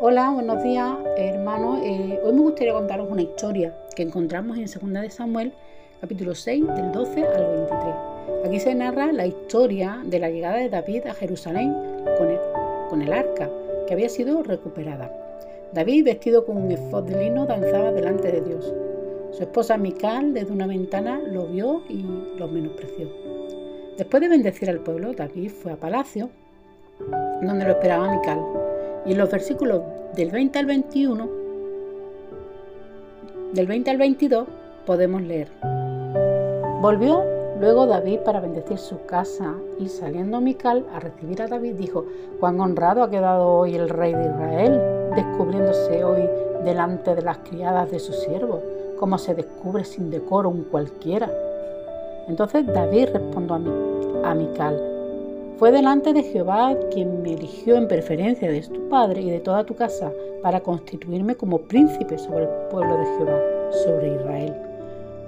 Hola, buenos días hermanos. Eh, hoy me gustaría contaros una historia que encontramos en 2 de Samuel, capítulo 6, del 12 al 23. Aquí se narra la historia de la llegada de David a Jerusalén con el, con el arca, que había sido recuperada. David, vestido con un efod de lino, danzaba delante de Dios. Su esposa Mical, desde una ventana, lo vio y lo menospreció. Después de bendecir al pueblo, David fue a palacio, donde lo esperaba Mical. Y en los versículos del 20 al 21, del 20 al 22, podemos leer. Volvió luego David para bendecir su casa y saliendo Mical a recibir a David dijo, cuán honrado ha quedado hoy el rey de Israel, descubriéndose hoy delante de las criadas de su siervo como se descubre sin decoro un cualquiera. Entonces David respondió a, Mical, fue delante de Jehová quien me eligió en preferencia de tu padre y de toda tu casa para constituirme como príncipe sobre el pueblo de Jehová, sobre Israel.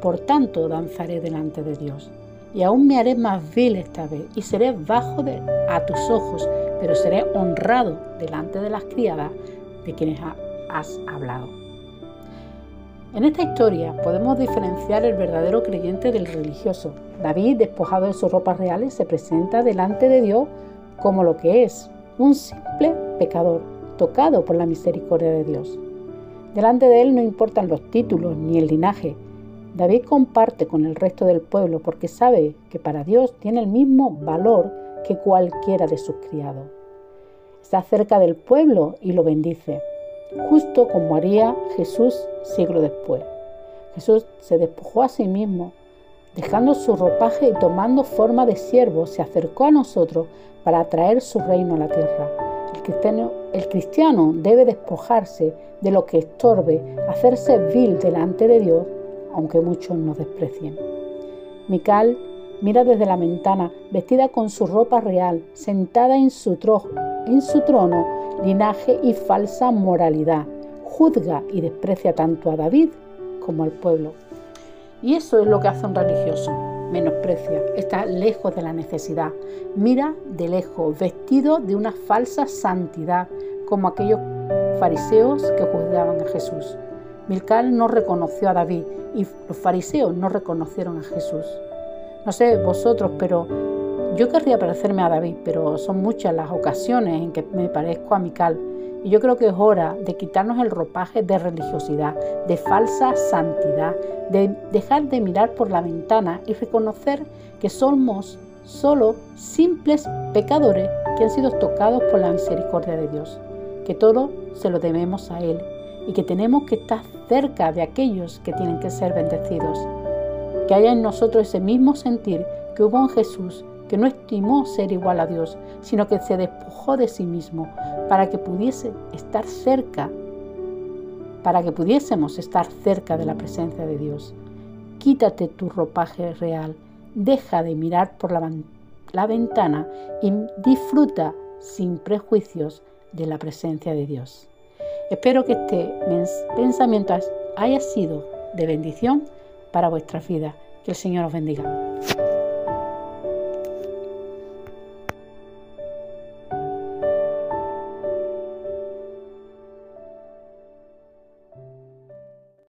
Por tanto danzaré delante de Dios, y aún me haré más vil esta vez, y seré bajo de, a tus ojos, pero seré honrado delante de las criadas de quienes has hablado. En esta historia podemos diferenciar el verdadero creyente del religioso. David, despojado de sus ropas reales, se presenta delante de Dios como lo que es, un simple pecador, tocado por la misericordia de Dios. Delante de él no importan los títulos ni el linaje. David comparte con el resto del pueblo porque sabe que para Dios tiene el mismo valor que cualquiera de sus criados. Está cerca del pueblo y lo bendice justo como haría Jesús siglo después. Jesús se despojó a sí mismo, dejando su ropaje y tomando forma de siervo, se acercó a nosotros para traer su reino a la tierra. El cristiano, debe despojarse de lo que estorbe, hacerse vil delante de Dios, aunque muchos nos desprecien. Mical mira desde la ventana, vestida con su ropa real, sentada en su, en su trono, linaje y falsa moralidad. Juzga y desprecia tanto a David como al pueblo. Y eso es lo que hace un religioso. Menosprecia, está lejos de la necesidad. Mira de lejos, vestido de una falsa santidad, como aquellos fariseos que juzgaban a Jesús. Milcal no reconoció a David y los fariseos no reconocieron a Jesús. No sé vosotros, pero yo querría parecerme a David, pero son muchas las ocasiones en que me parezco a Mical. Y yo creo que es hora de quitarnos el ropaje de religiosidad, de falsa santidad, de dejar de mirar por la ventana y reconocer que somos solo simples pecadores que han sido tocados por la misericordia de Dios, que todo se lo debemos a Él y que tenemos que estar cerca de aquellos que tienen que ser bendecidos que haya en nosotros ese mismo sentir que hubo en Jesús, que no estimó ser igual a Dios, sino que se despojó de sí mismo para que pudiese estar cerca, para que pudiésemos estar cerca de la presencia de Dios. Quítate tu ropaje real, deja de mirar por la, la ventana y disfruta sin prejuicios de la presencia de Dios. Espero que este pensamiento haya sido de bendición para vuestra vida. Que el Señor os bendiga.